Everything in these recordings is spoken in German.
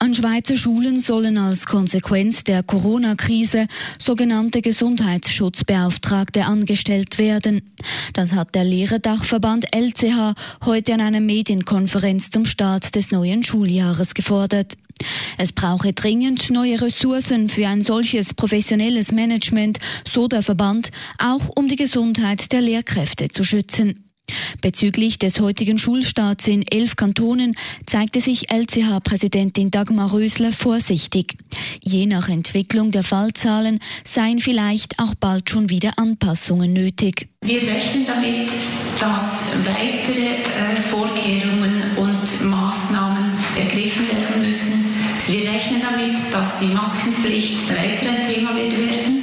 An Schweizer Schulen sollen als Konsequenz der Corona-Krise sogenannte Gesundheitsschutzbeauftragte angestellt werden. Das hat der Lehrerdachverband LCH heute an einer Medienkonferenz zum Start des neuen Schuljahres gefordert. Es brauche dringend neue Ressourcen für ein solches professionelles Management, so der Verband, auch um die Gesundheit der Lehrkräfte zu schützen. Bezüglich des heutigen Schulstarts in elf Kantonen zeigte sich LCH-Präsidentin Dagmar Rösler vorsichtig. Je nach Entwicklung der Fallzahlen seien vielleicht auch bald schon wieder Anpassungen nötig. Wir rechnen damit, dass weitere äh, Vorkehrungen und Maßnahmen ergriffen werden müssen. Wir rechnen damit, dass die Maskenpflicht weiter ein Thema wird werden.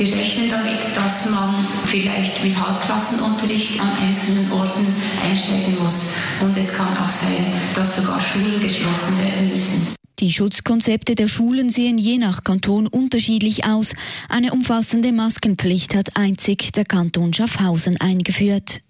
Wir rechnen damit, dass man vielleicht mit Halbklassenunterricht an einzelnen Orten einsteigen muss. Und es kann auch sein, dass sogar Schulen geschlossen werden müssen. Die Schutzkonzepte der Schulen sehen je nach Kanton unterschiedlich aus. Eine umfassende Maskenpflicht hat einzig der Kanton Schaffhausen eingeführt.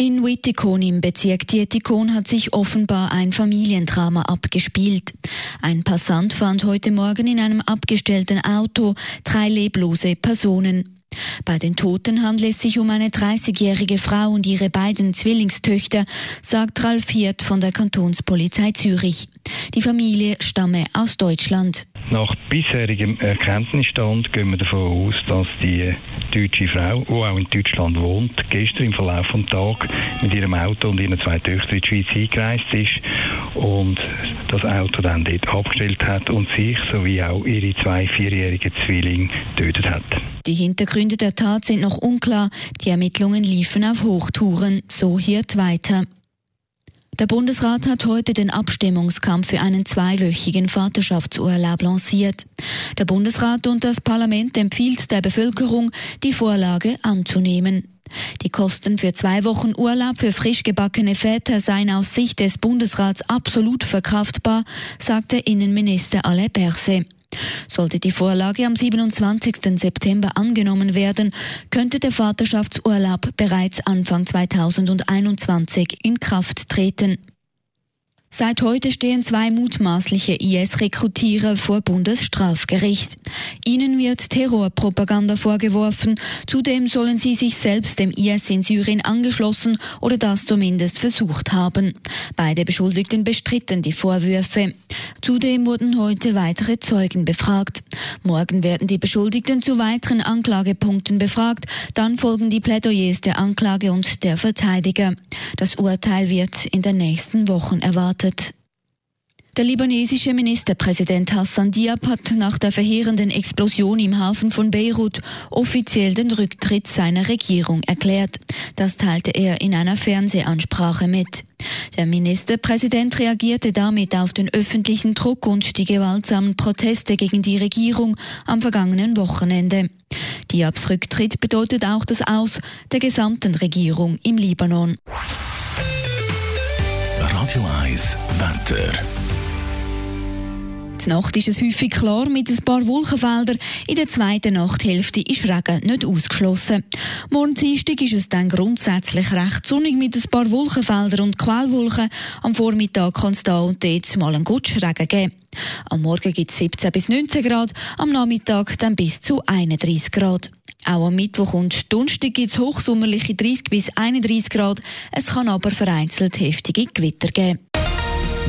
In Wittikon im Bezirk Dietikon hat sich offenbar ein Familiendrama abgespielt. Ein Passant fand heute Morgen in einem abgestellten Auto drei leblose Personen. Bei den Toten handelt es sich um eine 30-jährige Frau und ihre beiden Zwillingstöchter, sagt Ralf Hirt von der Kantonspolizei Zürich. Die Familie stamme aus Deutschland. Nach bisherigem Erkenntnisstand gehen wir davon aus, dass die deutsche Frau, die auch in Deutschland wohnt, gestern im Verlauf des Tages mit ihrem Auto und ihren zwei Töchtern in die Schweiz eingereist ist und das Auto dann dort abgestellt hat und sich sowie auch ihre zwei vierjährigen Zwillinge getötet hat. Die Hintergründe der Tat sind noch unklar. Die Ermittlungen liefen auf Hochtouren. So hielt weiter. Der Bundesrat hat heute den Abstimmungskampf für einen zweiwöchigen Vaterschaftsurlaub lanciert. Der Bundesrat und das Parlament empfiehlt der Bevölkerung, die Vorlage anzunehmen. Die Kosten für zwei Wochen Urlaub für frisch gebackene Väter seien aus Sicht des Bundesrats absolut verkraftbar, sagte Innenminister Alain Berset. Sollte die Vorlage am 27. September angenommen werden, könnte der Vaterschaftsurlaub bereits Anfang 2021 in Kraft treten. Seit heute stehen zwei mutmaßliche IS-Rekrutierer vor Bundesstrafgericht. Ihnen wird Terrorpropaganda vorgeworfen. Zudem sollen sie sich selbst dem IS in Syrien angeschlossen oder das zumindest versucht haben. Beide Beschuldigten bestritten die Vorwürfe. Zudem wurden heute weitere Zeugen befragt. Morgen werden die Beschuldigten zu weiteren Anklagepunkten befragt. Dann folgen die Plädoyers der Anklage und der Verteidiger. Das Urteil wird in den nächsten Wochen erwartet. Der libanesische Ministerpräsident Hassan Diab hat nach der verheerenden Explosion im Hafen von Beirut offiziell den Rücktritt seiner Regierung erklärt. Das teilte er in einer Fernsehansprache mit. Der Ministerpräsident reagierte damit auf den öffentlichen Druck und die gewaltsamen Proteste gegen die Regierung am vergangenen Wochenende. Diabs Rücktritt bedeutet auch das Aus der gesamten Regierung im Libanon. Radio 1 Wetter. Die Nacht ist es häufig klar mit ein paar Wolkenfeldern. In der zweiten Nachthälfte ist Regen nicht ausgeschlossen. Morgen Dienstag ist es dann grundsätzlich recht sonnig mit ein paar Wolkenfeldern und Quellwolken. Am Vormittag kann es da und dort mal einen Gutschregen geben. Am Morgen gibt es 17 bis 19 Grad, am Nachmittag dann bis zu 31 Grad. Auch am Mittwoch und Donnerstag gibt es hochsommerliche 30 bis 31 Grad. Es kann aber vereinzelt heftige Gewitter geben.